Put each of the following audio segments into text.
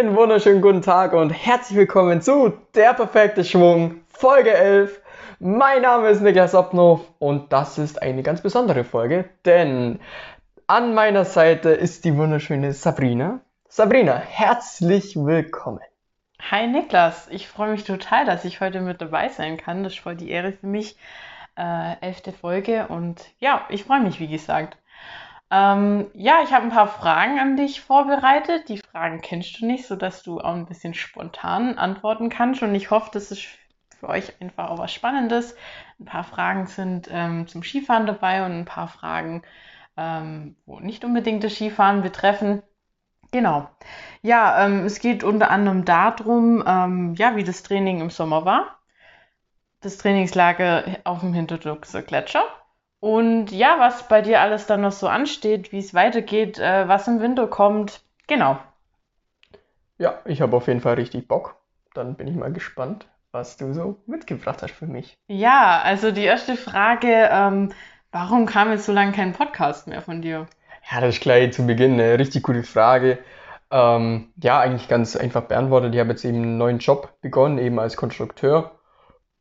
Einen wunderschönen guten Tag und herzlich willkommen zu Der perfekte Schwung, Folge 11. Mein Name ist Niklas Opnow und das ist eine ganz besondere Folge, denn an meiner Seite ist die wunderschöne Sabrina. Sabrina, herzlich willkommen. Hi Niklas, ich freue mich total, dass ich heute mit dabei sein kann. Das ist voll die Ehre für mich. Äh, elfte Folge und ja, ich freue mich, wie gesagt. Ähm, ja, ich habe ein paar Fragen an dich vorbereitet. Die Fragen kennst du nicht, sodass du auch ein bisschen spontan antworten kannst. Und ich hoffe, das ist für euch einfach auch was Spannendes. Ein paar Fragen sind ähm, zum Skifahren dabei und ein paar Fragen, ähm, wo nicht unbedingt das Skifahren betreffen. Genau. Ja, ähm, es geht unter anderem darum, ähm, ja, wie das Training im Sommer war. Das Trainingslager auf dem Hinterduxer Gletscher und ja, was bei dir alles dann noch so ansteht, wie es weitergeht, äh, was im Winter kommt. Genau. Ja, ich habe auf jeden Fall richtig Bock. Dann bin ich mal gespannt, was du so mitgebracht hast für mich. Ja, also die erste Frage, ähm, warum kam jetzt so lange kein Podcast mehr von dir? Ja, das ist gleich zu Beginn eine richtig gute Frage. Ähm, ja, eigentlich ganz einfach beantwortet. Ich habe jetzt eben einen neuen Job begonnen, eben als Konstrukteur.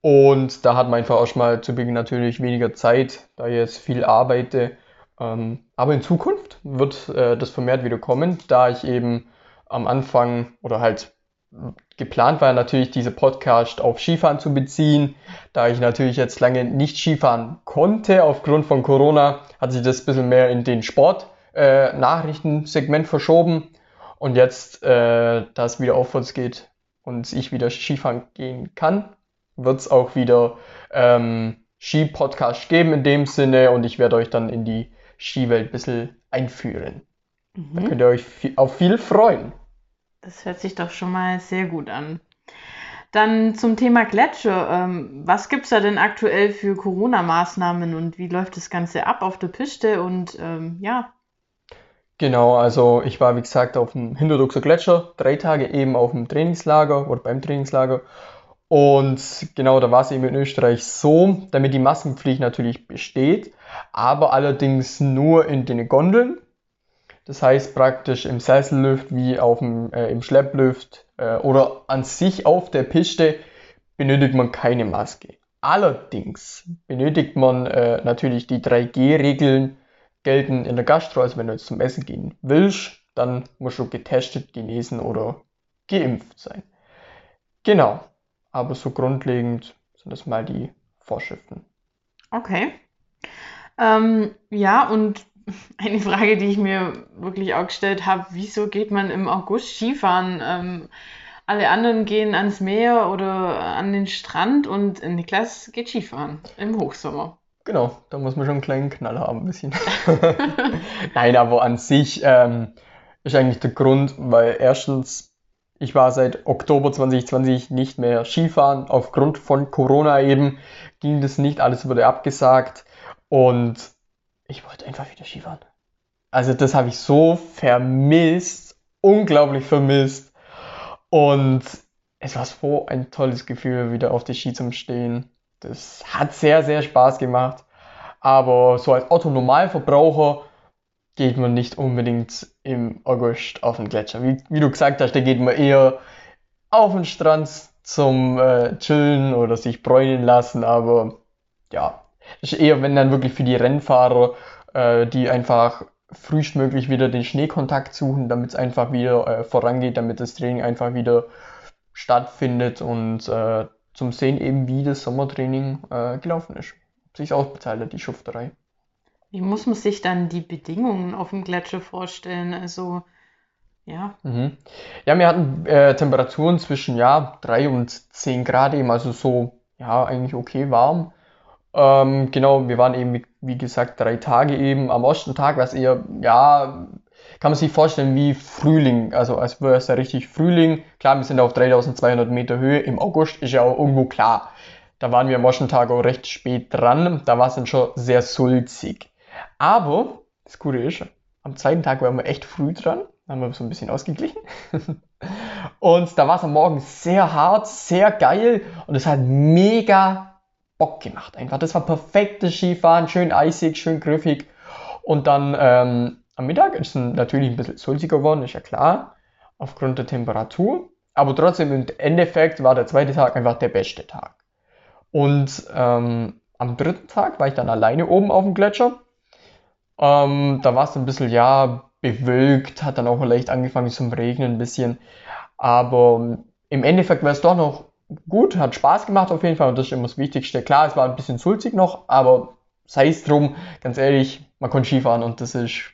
Und da hat man einfach auch schon mal zu Beginn natürlich weniger Zeit, da ich jetzt viel arbeite. Ähm, aber in Zukunft wird äh, das vermehrt wieder kommen, da ich eben am Anfang oder halt geplant war natürlich diese Podcast auf Skifahren zu beziehen. Da ich natürlich jetzt lange nicht Skifahren konnte aufgrund von Corona, hat sich das ein bisschen mehr in den Sport-Nachrichtensegment äh, verschoben. Und jetzt, äh, da es wieder aufwärts geht und ich wieder Skifahren gehen kann, wird es auch wieder ähm, Ski-Podcast geben in dem Sinne und ich werde euch dann in die Skiwelt ein bisschen einführen. Mhm. Da könnt ihr euch auf viel freuen. Das hört sich doch schon mal sehr gut an. Dann zum Thema Gletscher. Ähm, was gibt es da denn aktuell für Corona-Maßnahmen und wie läuft das Ganze ab auf der Piste? Und ähm, ja. Genau, also ich war wie gesagt auf dem Hinterduxer Gletscher, drei Tage eben auf dem Trainingslager oder beim Trainingslager und genau, da war es eben in Österreich so, damit die Maskenpflicht natürlich besteht, aber allerdings nur in den Gondeln. Das heißt praktisch im Sessellift wie auf dem, äh, im Schlepplift äh, oder an sich auf der Piste benötigt man keine Maske. Allerdings benötigt man äh, natürlich die 3G-Regeln gelten in der Gastro, also wenn du jetzt zum Essen gehen willst, dann musst du getestet, genesen oder geimpft sein. Genau. Aber so grundlegend sind das mal die Vorschriften. Okay. Ähm, ja, und eine Frage, die ich mir wirklich auch gestellt habe, wieso geht man im August Skifahren? Ähm, alle anderen gehen ans Meer oder an den Strand und Niklas geht Skifahren im Hochsommer. Genau, da muss man schon einen kleinen Knall haben, ein bisschen. Nein, aber an sich ähm, ist eigentlich der Grund, weil erstens ich war seit Oktober 2020 nicht mehr Skifahren. Aufgrund von Corona eben ging das nicht, alles wurde abgesagt und ich wollte einfach wieder Skifahren. Also das habe ich so vermisst, unglaublich vermisst und es war so ein tolles Gefühl, wieder auf die Ski zu stehen. Das hat sehr, sehr Spaß gemacht. Aber so als Otto-Normalverbraucher geht man nicht unbedingt im August auf den Gletscher. Wie, wie du gesagt hast, da geht man eher auf den Strand zum äh, Chillen oder sich bräunen lassen, aber ja, ist eher, wenn dann wirklich für die Rennfahrer, äh, die einfach frühestmöglich wieder den Schneekontakt suchen, damit es einfach wieder äh, vorangeht, damit das Training einfach wieder stattfindet und äh, zum Sehen eben, wie das Sommertraining äh, gelaufen ist. Ob sich ausbezahlt hat, die Schufterei. Wie muss man sich dann die Bedingungen auf dem Gletscher vorstellen? Also, ja. Mhm. Ja, wir hatten äh, Temperaturen zwischen ja, 3 und 10 Grad eben, also so, ja, eigentlich okay warm. Ähm, genau, wir waren eben, wie gesagt, drei Tage eben. Am ersten Tag war es eher, ja, kann man sich vorstellen wie Frühling, also als wäre es ja richtig Frühling. Klar, wir sind auf 3200 Meter Höhe. Im August ist ja auch irgendwo klar. Da waren wir am ersten Tag auch recht spät dran. Da war es dann schon sehr sulzig. Aber das Gute ist, am zweiten Tag waren wir echt früh dran, haben wir so ein bisschen ausgeglichen. und da war es am Morgen sehr hart, sehr geil und es hat mega Bock gemacht. Einfach, das war perfektes Skifahren, schön eisig, schön griffig. Und dann ähm, am Mittag ist es natürlich ein bisschen sulziger geworden, ist ja klar. aufgrund der Temperatur. Aber trotzdem im Endeffekt war der zweite Tag einfach der beste Tag. Und ähm, am dritten Tag war ich dann alleine oben auf dem Gletscher. Ähm, da war es ein bisschen, ja, bewölkt, hat dann auch leicht angefangen zum Regnen ein bisschen. Aber im Endeffekt war es doch noch gut, hat Spaß gemacht auf jeden Fall und das ist immer das Wichtigste. Klar, es war ein bisschen sulzig noch, aber sei es drum, ganz ehrlich, man konnte Skifahren und das ist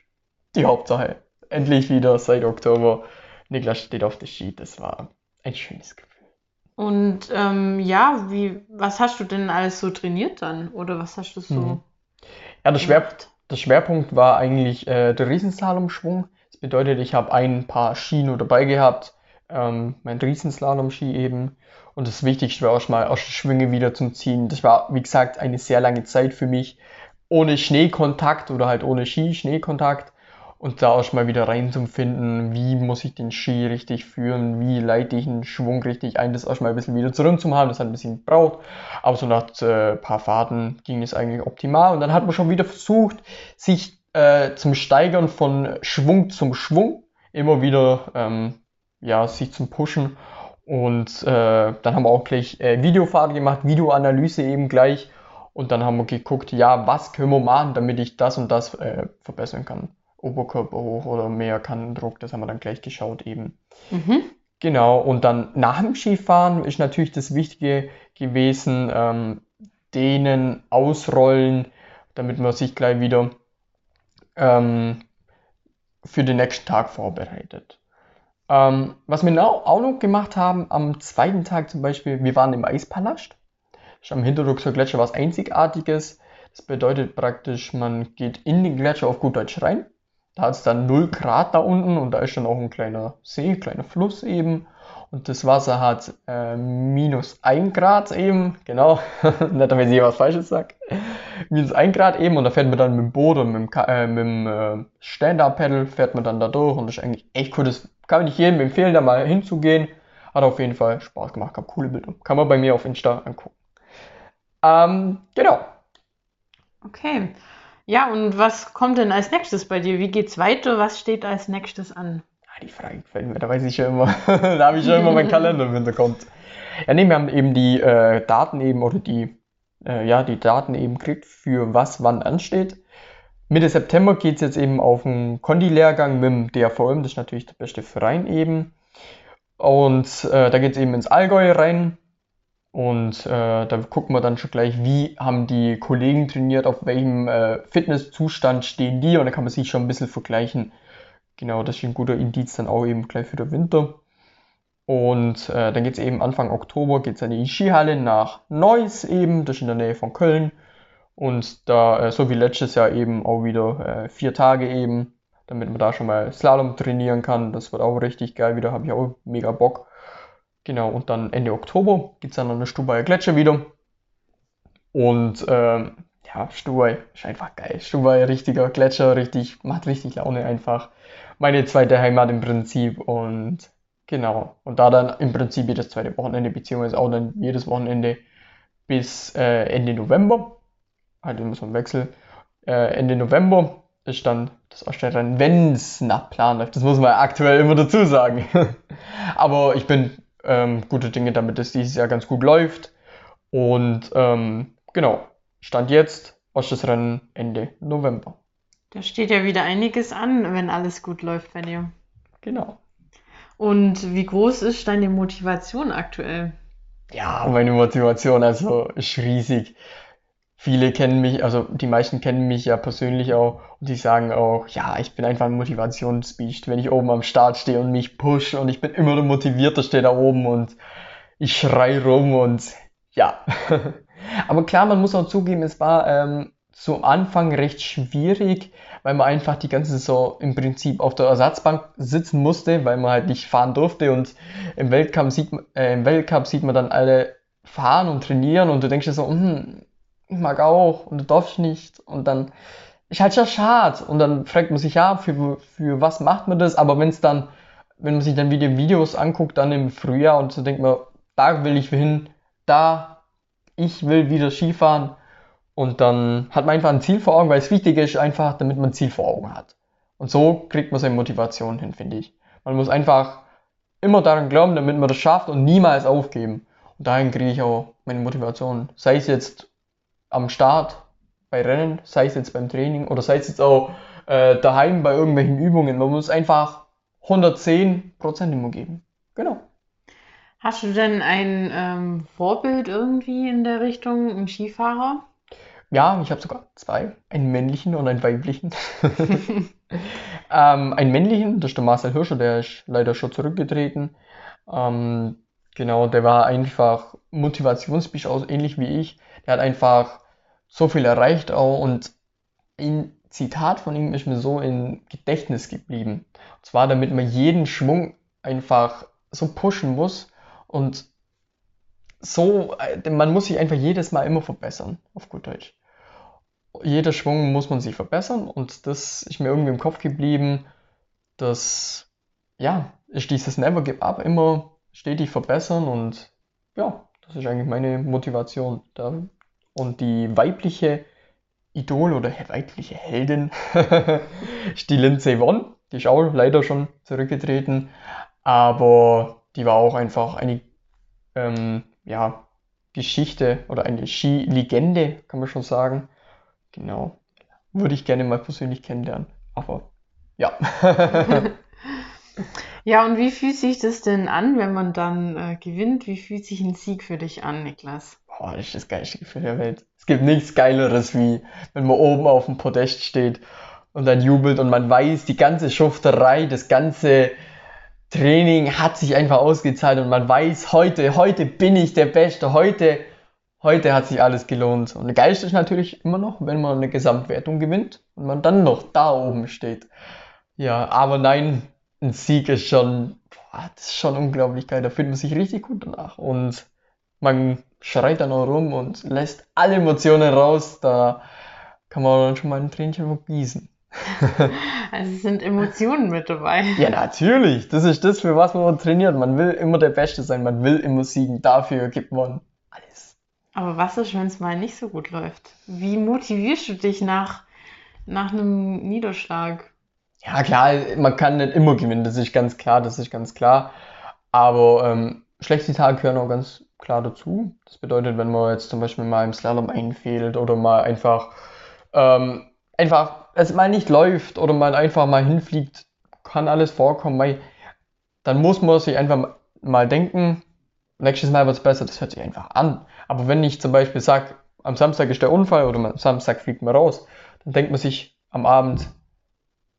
die Hauptsache. Endlich wieder seit Oktober. Niklas steht auf der Ski, das war ein schönes Gefühl. Und ähm, ja, wie, was hast du denn alles so trainiert dann? Oder was hast du so? Mhm. Ja, der, Schwer, der Schwerpunkt war eigentlich äh, der Riesenslalom-Schwung. Das bedeutet, ich habe ein paar Ski nur dabei gehabt, ähm, mein Riesenslalom-Ski eben. Und das Wichtigste war auch mal aus der wieder zum Ziehen. Das war, wie gesagt, eine sehr lange Zeit für mich. Ohne Schneekontakt oder halt ohne Ski-Schneekontakt und da auch mal wieder reinzufinden, wie muss ich den Ski richtig führen, wie leite ich einen Schwung richtig ein, das auch mal ein bisschen wieder zurückzuhaben, das hat ein bisschen gebraucht, aber so nach äh, ein paar Fahrten ging es eigentlich optimal und dann hat man schon wieder versucht, sich äh, zum Steigern von Schwung zum Schwung immer wieder ähm, ja, sich zum Pushen und äh, dann haben wir auch gleich äh, Videofahrt gemacht, Videoanalyse eben gleich und dann haben wir geguckt, ja, was können wir machen, damit ich das und das äh, verbessern kann. Oberkörper hoch oder mehr Kannendruck, das haben wir dann gleich geschaut eben. Mhm. Genau, und dann nach dem Skifahren ist natürlich das Wichtige gewesen, ähm, dehnen, ausrollen, damit man sich gleich wieder ähm, für den nächsten Tag vorbereitet. Ähm, was wir auch noch gemacht haben, am zweiten Tag zum Beispiel, wir waren im Eispalast. Am Hinterruckser Gletscher was Einzigartiges. Das bedeutet praktisch, man geht in den Gletscher auf gut Deutsch rein da hat es dann 0 Grad da unten und da ist dann auch ein kleiner See, kleiner Fluss eben. Und das Wasser hat äh, minus 1 Grad eben, genau, nicht damit ich was Falsches sage. Minus 1 Grad eben und da fährt man dann mit dem Boot und mit dem, äh, dem äh, Stand-Up-Pedal fährt man dann da durch und das ist eigentlich echt cool. Das kann ich jedem empfehlen, da mal hinzugehen. Hat auf jeden Fall Spaß gemacht, gab coole Bilder. Kann man bei mir auf Insta angucken. Ähm, genau. Okay. Ja, und was kommt denn als nächstes bei dir? Wie geht's weiter? Was steht als nächstes an? Ah, die Frage gefällt mir, da weiß ich ja immer, da habe ich ja immer meinen Kalender im Hintergrund. Ja, nee, wir haben eben die äh, Daten eben oder die, äh, ja, die Daten eben gekriegt, für was wann ansteht. Mitte September geht es jetzt eben auf einen Kondi-Lehrgang mit dem DAVM, das ist natürlich der beste Verein eben. Und äh, da geht es eben ins Allgäu rein. Und äh, da gucken wir dann schon gleich, wie haben die Kollegen trainiert, auf welchem äh, Fitnesszustand stehen die. Und da kann man sich schon ein bisschen vergleichen. Genau, das ist ein guter Indiz dann auch eben gleich für den Winter. Und äh, dann geht es eben Anfang Oktober geht's an die Skihalle nach Neuss eben, das ist in der Nähe von Köln. Und da, äh, so wie letztes Jahr eben auch wieder äh, vier Tage eben, damit man da schon mal Slalom trainieren kann. Das wird auch richtig geil wieder, habe ich auch mega Bock. Genau, und dann Ende Oktober gibt es dann eine Stubaier Gletscher wieder. Und ähm, ja, Stubai ist einfach geil. Stubai, richtiger Gletscher, richtig, macht richtig Laune einfach. Meine zweite Heimat im Prinzip und genau. Und da dann im Prinzip jedes zweite Wochenende, beziehungsweise auch dann jedes Wochenende bis äh, Ende November. Halt immer so ein Wechsel. Äh, Ende November ist dann das Ausstellrennen, wenn es nach Plan läuft. Das muss man aktuell immer dazu sagen. Aber ich bin ähm, gute Dinge, damit es dieses Jahr ganz gut läuft. Und ähm, genau, Stand jetzt, Ostschussrennen Ende November. Da steht ja wieder einiges an, wenn alles gut läuft bei dir. Genau. Und wie groß ist deine Motivation aktuell? Ja, meine Motivation also ist riesig viele kennen mich, also die meisten kennen mich ja persönlich auch und die sagen auch, ja, ich bin einfach ein Motivationsbiest, wenn ich oben am Start stehe und mich push und ich bin immer der Motivierteste da oben und ich schrei rum und ja. Aber klar, man muss auch zugeben, es war ähm, zu Anfang recht schwierig, weil man einfach die ganze Saison im Prinzip auf der Ersatzbank sitzen musste, weil man halt nicht fahren durfte. Und im Weltcup sieht, äh, im Weltcup sieht man dann alle fahren und trainieren und du denkst dir so, hm, ich mag auch und du darfst nicht. Und dann ist halt schon schade. Und dann fragt man sich ja, für, für was macht man das, aber wenn es dann, wenn man sich dann wieder Videos anguckt, dann im Frühjahr und so denkt man, da will ich hin, da, ich will wieder Skifahren und dann hat man einfach ein Ziel vor Augen, weil es wichtig ist einfach, damit man ein Ziel vor Augen hat. Und so kriegt man seine Motivation hin, finde ich. Man muss einfach immer daran glauben, damit man das schafft und niemals aufgeben. Und dahin kriege ich auch meine Motivation. Sei es jetzt am Start bei Rennen, sei es jetzt beim Training oder sei es jetzt auch äh, daheim bei irgendwelchen Übungen. Man muss einfach 110 Prozent immer geben. Genau. Hast du denn ein ähm, Vorbild irgendwie in der Richtung, ein Skifahrer? Ja, ich habe sogar zwei. Einen männlichen und einen weiblichen. ähm, einen männlichen, das ist der Marcel Hirscher, der ist leider schon zurückgetreten. Ähm, genau, der war einfach Motivationsbisch aus, ähnlich wie ich. Der hat einfach so viel erreicht auch und ein Zitat von ihm ist mir so im Gedächtnis geblieben. Und zwar, damit man jeden Schwung einfach so pushen muss und so, äh, man muss sich einfach jedes Mal immer verbessern, auf gut Deutsch. Jeder Schwung muss man sich verbessern und das ist mir irgendwie im Kopf geblieben, dass, ja, ist dieses Never Give Up, immer stetig verbessern und ja, das ist eigentlich meine Motivation. Da. Und die weibliche Idol oder weibliche Heldin ist die Lindsay Vonn, die ist auch leider schon zurückgetreten, aber die war auch einfach eine ähm, ja, Geschichte oder eine Skilegende, kann man schon sagen. Genau. Würde ich gerne mal persönlich kennenlernen. Aber ja. ja, und wie fühlt sich das denn an, wenn man dann äh, gewinnt? Wie fühlt sich ein Sieg für dich an, Niklas? Boah, das ist das geilste Gefühl der Welt. Es gibt nichts Geileres, wie wenn man oben auf dem Podest steht und dann jubelt und man weiß, die ganze Schufterei, das ganze Training hat sich einfach ausgezahlt und man weiß, heute, heute bin ich der Beste, heute, heute hat sich alles gelohnt. Und Geist ist natürlich immer noch, wenn man eine Gesamtwertung gewinnt und man dann noch da oben steht. Ja, aber nein, ein Sieg ist schon, boah, das ist schon unglaublich geil. Da fühlt man sich richtig gut danach und man schreit dann auch rum und lässt alle Emotionen raus. Da kann man dann schon mal ein Tränchen vergießen. Also es sind Emotionen mit dabei. Ja, natürlich. Das ist das, für was man trainiert. Man will immer der Beste sein, man will immer siegen. Dafür gibt man alles. Aber was ist, wenn es mal nicht so gut läuft? Wie motivierst du dich nach, nach einem Niederschlag? Ja, klar, man kann nicht immer gewinnen, das ist ganz klar, das ist ganz klar. Aber ähm, schlechte Tage gehören auch ganz klar dazu. Das bedeutet, wenn man jetzt zum Beispiel mal im Slalom einfehlt oder mal einfach ähm, einfach es mal nicht läuft oder man einfach mal hinfliegt, kann alles vorkommen, weil dann muss man sich einfach mal denken, nächstes Mal wird es besser, das hört sich einfach an. Aber wenn ich zum Beispiel sage, am Samstag ist der Unfall oder am Samstag fliegt man raus, dann denkt man sich am Abend,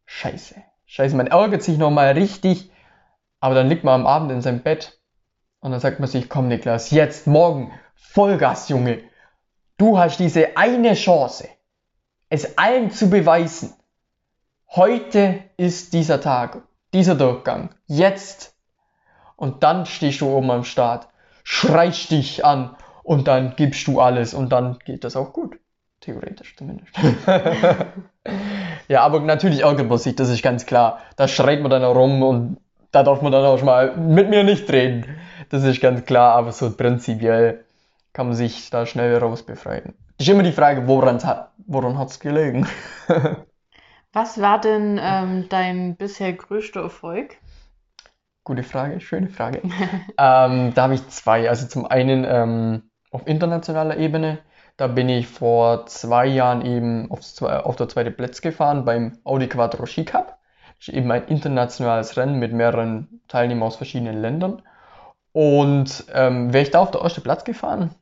scheiße, scheiße, man ärgert sich nochmal richtig, aber dann liegt man am Abend in seinem Bett und dann sagt man sich, komm Niklas, jetzt, morgen, Vollgas, Junge, du hast diese eine Chance es allen zu beweisen, heute ist dieser Tag, dieser Durchgang, jetzt. Und dann stehst du oben am Start, schreist dich an und dann gibst du alles und dann geht das auch gut. Theoretisch zumindest. ja, aber natürlich ärgert man sich, das ist ganz klar. Da schreit man dann herum und da darf man dann auch schon mal mit mir nicht reden. Das ist ganz klar, aber so prinzipiell kann man sich da schnell rausbefreien. Ist immer die Frage, woran hat woran es gelegen? Was war denn ähm, dein bisher größter Erfolg? Gute Frage, schöne Frage. ähm, da habe ich zwei. Also zum einen ähm, auf internationaler Ebene. Da bin ich vor zwei Jahren eben aufs, auf der zweiten Platz gefahren beim Audi Quattro Ski Cup. Das ist eben ein internationales Rennen mit mehreren Teilnehmern aus verschiedenen Ländern. Und ähm, wäre ich da auf der ersten Platz gefahren,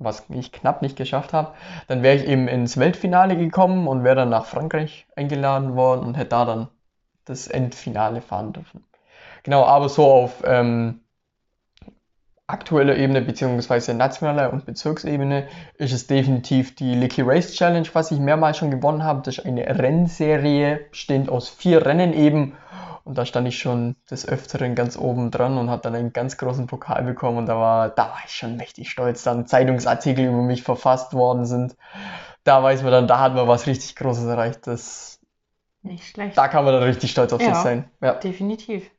was ich knapp nicht geschafft habe, dann wäre ich eben ins Weltfinale gekommen und wäre dann nach Frankreich eingeladen worden und hätte da dann das Endfinale fahren dürfen. Genau, aber so auf ähm, aktueller Ebene beziehungsweise nationaler und Bezirksebene ist es definitiv die Licky Race Challenge, was ich mehrmals schon gewonnen habe. Das ist eine Rennserie, bestehend aus vier Rennen eben und da stand ich schon des Öfteren ganz oben dran und habe dann einen ganz großen Pokal bekommen. Und da war, da war ich schon mächtig stolz. Dann Zeitungsartikel über mich verfasst worden sind. Da weiß man dann, da hat man was richtig Großes erreicht. Das, Nicht schlecht. Da kann man dann richtig stolz auf ja, sich sein. Ja, definitiv.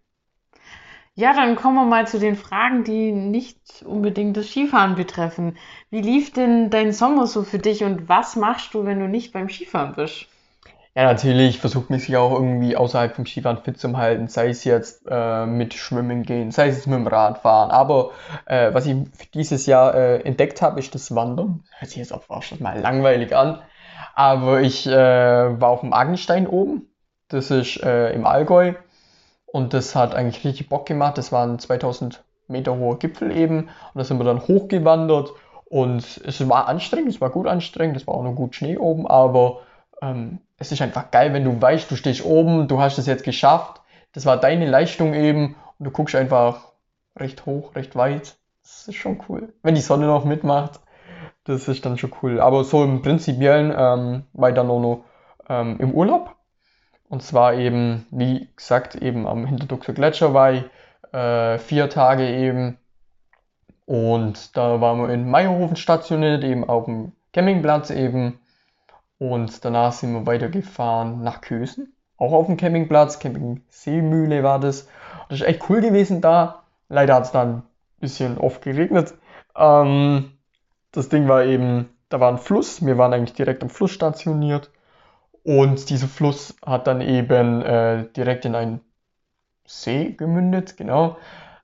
Ja, dann kommen wir mal zu den Fragen, die nicht unbedingt das Skifahren betreffen. Wie lief denn dein Sommer so für dich und was machst du, wenn du nicht beim Skifahren bist? Ja, natürlich versucht man sich auch irgendwie außerhalb vom Skifahren fit zu halten, sei es jetzt äh, mit Schwimmen gehen, sei es mit dem Radfahren. Aber äh, was ich dieses Jahr äh, entdeckt habe, ist das Wandern. Hört sich jetzt auch schon mal langweilig an. Aber ich äh, war auf dem Agenstein oben. Das ist äh, im Allgäu. Und das hat eigentlich richtig Bock gemacht. Das waren 2000 Meter hoher Gipfel eben. Und da sind wir dann hochgewandert. Und es war anstrengend, es war gut anstrengend, es war auch noch gut Schnee oben, aber ähm, es ist einfach geil, wenn du weißt, du stehst oben, du hast es jetzt geschafft, das war deine Leistung eben und du guckst einfach recht hoch, recht weit. Das ist schon cool. Wenn die Sonne noch mitmacht, das ist dann schon cool. Aber so im Prinzipiellen ähm, auch noch ähm, im Urlaub. Und zwar eben, wie gesagt, eben am Hinterduxer Gletscher war ich äh, vier Tage eben. Und da waren wir in Meierhofen stationiert, eben auf dem Campingplatz eben. Und danach sind wir weitergefahren nach Kösen, auch auf dem Campingplatz, Camping Seemühle war das. Das ist echt cool gewesen da. Leider hat es dann ein bisschen oft geregnet. Ähm, das Ding war eben, da war ein Fluss, wir waren eigentlich direkt am Fluss stationiert. Und dieser Fluss hat dann eben äh, direkt in einen See gemündet, genau.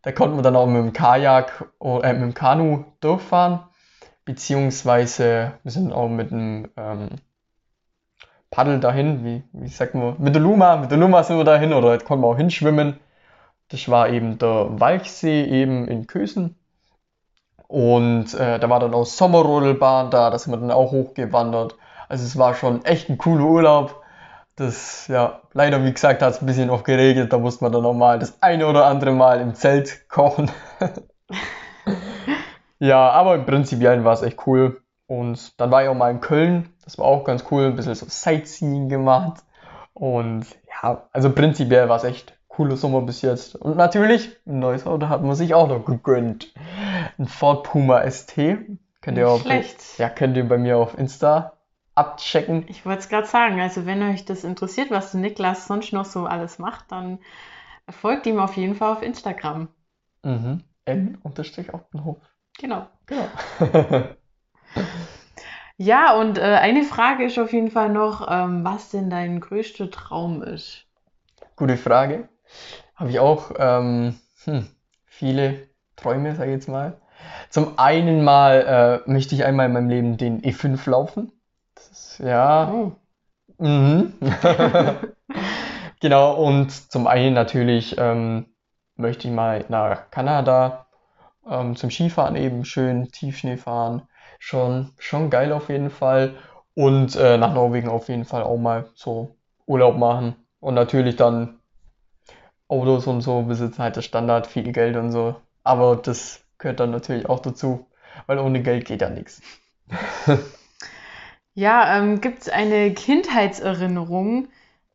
Da konnten wir dann auch mit dem Kajak, äh, mit dem Kanu durchfahren. Beziehungsweise wir sind auch mit dem ähm, Paddel dahin, wie, wie sagt man, mit der Luma, mit der Luma sind wir dahin oder konnten wir auch hinschwimmen. Das war eben der Walchsee eben in Kösen. Und äh, da war dann auch Sommerrodelbahn da, da sind wir dann auch hochgewandert. Also es war schon echt ein cooler Urlaub. Das, ja, leider, wie gesagt, hat es ein bisschen oft geregelt. Da musste man dann nochmal das eine oder andere Mal im Zelt kochen. ja, aber im Prinzipiell war es echt cool. Und dann war ich auch mal in Köln. Das war auch ganz cool. Ein bisschen so Sightseeing gemacht. Und ja, also prinzipiell war es echt cooler Sommer bis jetzt. Und natürlich, ein neues Auto hat man sich auch noch gegönnt. Ein Ford Puma ST. Könnt ihr auch, Schlecht. ja, könnt ihr bei mir auf Insta abchecken. Ich wollte es gerade sagen, also wenn euch das interessiert, was Niklas sonst noch so alles macht, dann folgt ihm auf jeden Fall auf Instagram. Mhm. N unterstrich auf den Hof. Genau. Genau. Ja, und äh, eine Frage ist auf jeden Fall noch, ähm, was denn dein größter Traum ist. Gute Frage. Habe ich auch ähm, hm, viele Träume, sage ich jetzt mal. Zum einen mal äh, möchte ich einmal in meinem Leben den E5 laufen. Das ist, ja. Oh. Mhm. genau, und zum einen natürlich ähm, möchte ich mal nach Kanada ähm, zum Skifahren eben schön Tiefschnee fahren. Schon, schon geil auf jeden Fall. Und äh, nach Norwegen auf jeden Fall auch mal so Urlaub machen. Und natürlich dann Autos und so besitzen halt der Standard, viel Geld und so. Aber das gehört dann natürlich auch dazu, weil ohne Geld geht ja nichts. Ja, ähm, gibt es eine Kindheitserinnerung,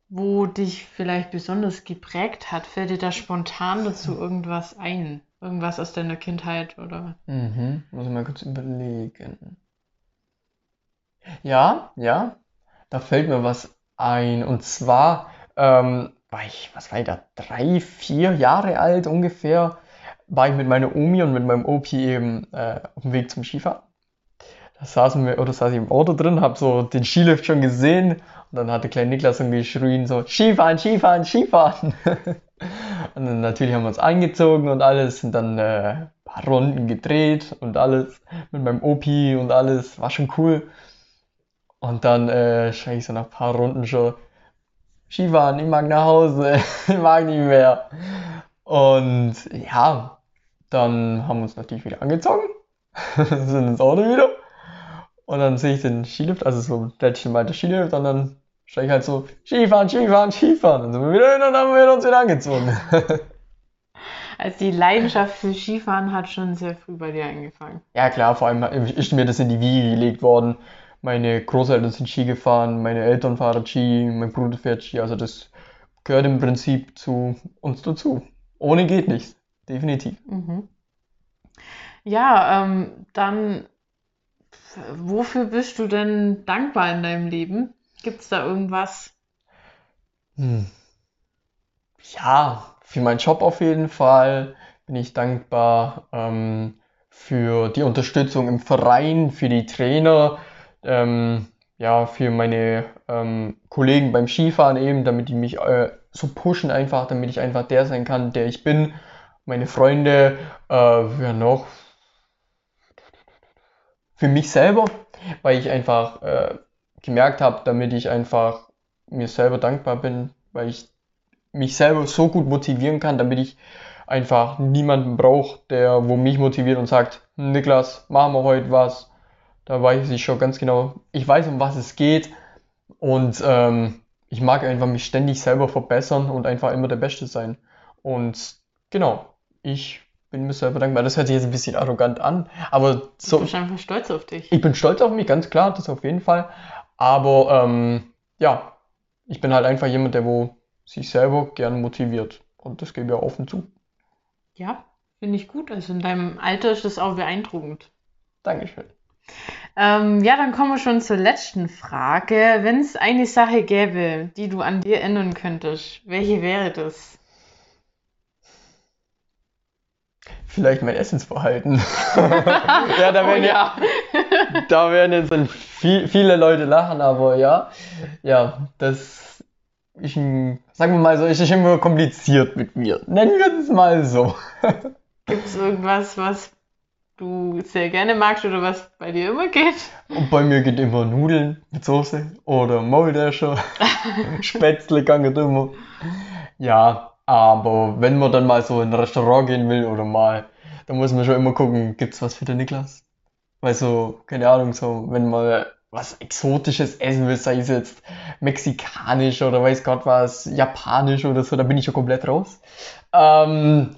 wo dich vielleicht besonders geprägt hat? Fällt dir da spontan dazu irgendwas ein? Irgendwas aus deiner Kindheit oder? Mhm, muss ich mal kurz überlegen. Ja, ja, da fällt mir was ein. Und zwar ähm, war ich, was war ich da, drei, vier Jahre alt ungefähr, war ich mit meiner Omi und mit meinem Opi eben äh, auf dem Weg zum Skifahren. Da saßen wir, oder saß ich im Auto drin, hab so den Skilift schon gesehen und dann hat der kleine Niklas irgendwie geschrien so, Skifahren, Skifahren, Skifahren. und dann natürlich haben wir uns eingezogen und alles, sind dann äh, ein paar Runden gedreht und alles mit meinem Opi und alles, war schon cool. Und dann äh, ich so nach ein paar Runden schon, Skifahren, ich mag nach Hause, ich mag nicht mehr. Und ja, dann haben wir uns natürlich wieder angezogen, sind ins Auto wieder. Und dann sehe ich den Skilift, also so ein Dätchen weiter Skilift, und dann steige ich halt so, Skifahren, Skifahren, Skifahren. Dann sind wir wieder hin und dann haben wir uns wieder angezogen. Also die Leidenschaft für Skifahren hat schon sehr früh bei dir angefangen. Ja klar, vor allem ist mir das in die Wiege gelegt worden. Meine Großeltern sind Ski gefahren, meine Eltern fahren Ski, mein Bruder fährt Ski. Also das gehört im Prinzip zu uns dazu. Ohne geht nichts. Definitiv. Mhm. Ja, ähm, dann, wofür bist du denn dankbar in deinem Leben? Gibt es da irgendwas? Hm. Ja, für meinen Job auf jeden Fall bin ich dankbar. Ähm, für die Unterstützung im Verein, für die Trainer. Ähm, ja, für meine ähm, Kollegen beim Skifahren eben, damit die mich äh, so pushen einfach, damit ich einfach der sein kann, der ich bin. Meine Freunde, äh, wer noch? Für mich selber, weil ich einfach äh, gemerkt habe, damit ich einfach mir selber dankbar bin, weil ich mich selber so gut motivieren kann, damit ich einfach niemanden brauche, der wo mich motiviert und sagt, Niklas, machen wir heute was. Da weiß ich schon ganz genau, ich weiß, um was es geht und ähm, ich mag einfach mich ständig selber verbessern und einfach immer der Beste sein. Und genau, ich bin mir selber dankbar. Das hört sich jetzt ein bisschen arrogant an, aber so. Du bist einfach stolz auf dich. Ich bin stolz auf mich, ganz klar, das auf jeden Fall. Aber ähm, ja, ich bin halt einfach jemand, der wo sich selber gern motiviert. Und das gebe ich auch offen zu. Ja, finde ich gut. Also in deinem Alter ist das auch beeindruckend. Dankeschön. Ähm, ja, dann kommen wir schon zur letzten Frage. Wenn es eine Sache gäbe, die du an dir ändern könntest, welche wäre das? Vielleicht mein Essensverhalten. ja, da werden, oh, ja. da werden jetzt viel, viele Leute lachen, aber ja, ja, das ist ein, sagen wir mal so, ist immer kompliziert mit mir. Nennen wir es mal so. Gibt es irgendwas, was du sehr gerne magst oder was bei dir immer geht? Und bei mir geht immer Nudeln mit Soße oder Maultasche, Spätzle kann geht immer. Ja, aber wenn man dann mal so in ein Restaurant gehen will oder mal, dann muss man schon immer gucken, gibt's was für den Niklas? Weil so, keine Ahnung, so, wenn man was Exotisches essen will, sei es jetzt mexikanisch oder weiß Gott was, japanisch oder so, da bin ich ja komplett raus. Ähm,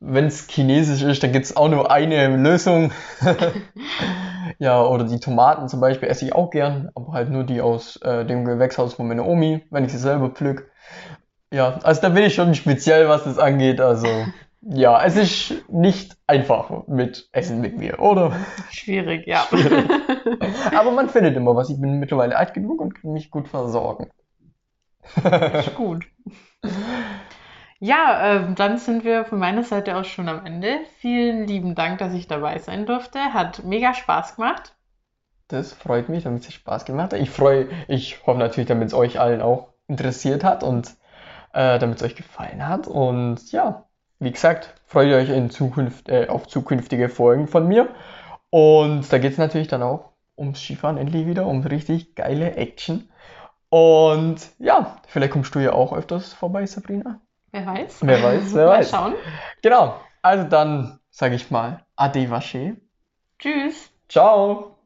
wenn es chinesisch ist, dann gibt es auch nur eine Lösung. ja, oder die Tomaten zum Beispiel esse ich auch gern, aber halt nur die aus äh, dem Gewächshaus von meiner Omi, wenn ich sie selber pflück. Ja, also da bin ich schon speziell, was das angeht. Also ja, es ist nicht einfach mit Essen mit mir, oder? Schwierig, ja. Schwierig. Aber man findet immer was. Ich bin mittlerweile alt genug und kann mich gut versorgen. ist gut. Ja, äh, dann sind wir von meiner Seite aus schon am Ende. Vielen lieben Dank, dass ich dabei sein durfte. Hat mega Spaß gemacht. Das freut mich, damit es Spaß gemacht hat. Ich freue, ich hoffe natürlich, damit es euch allen auch interessiert hat und äh, damit es euch gefallen hat. Und ja, wie gesagt, freut ihr euch in Zukunft, äh, auf zukünftige Folgen von mir. Und da geht es natürlich dann auch ums Skifahren endlich wieder, um richtig geile Action. Und ja, vielleicht kommst du ja auch öfters vorbei, Sabrina. Wer weiß. Wer weiß, wer mal weiß. schauen. Genau. Also dann sage ich mal Ade Vache. Tschüss. Ciao.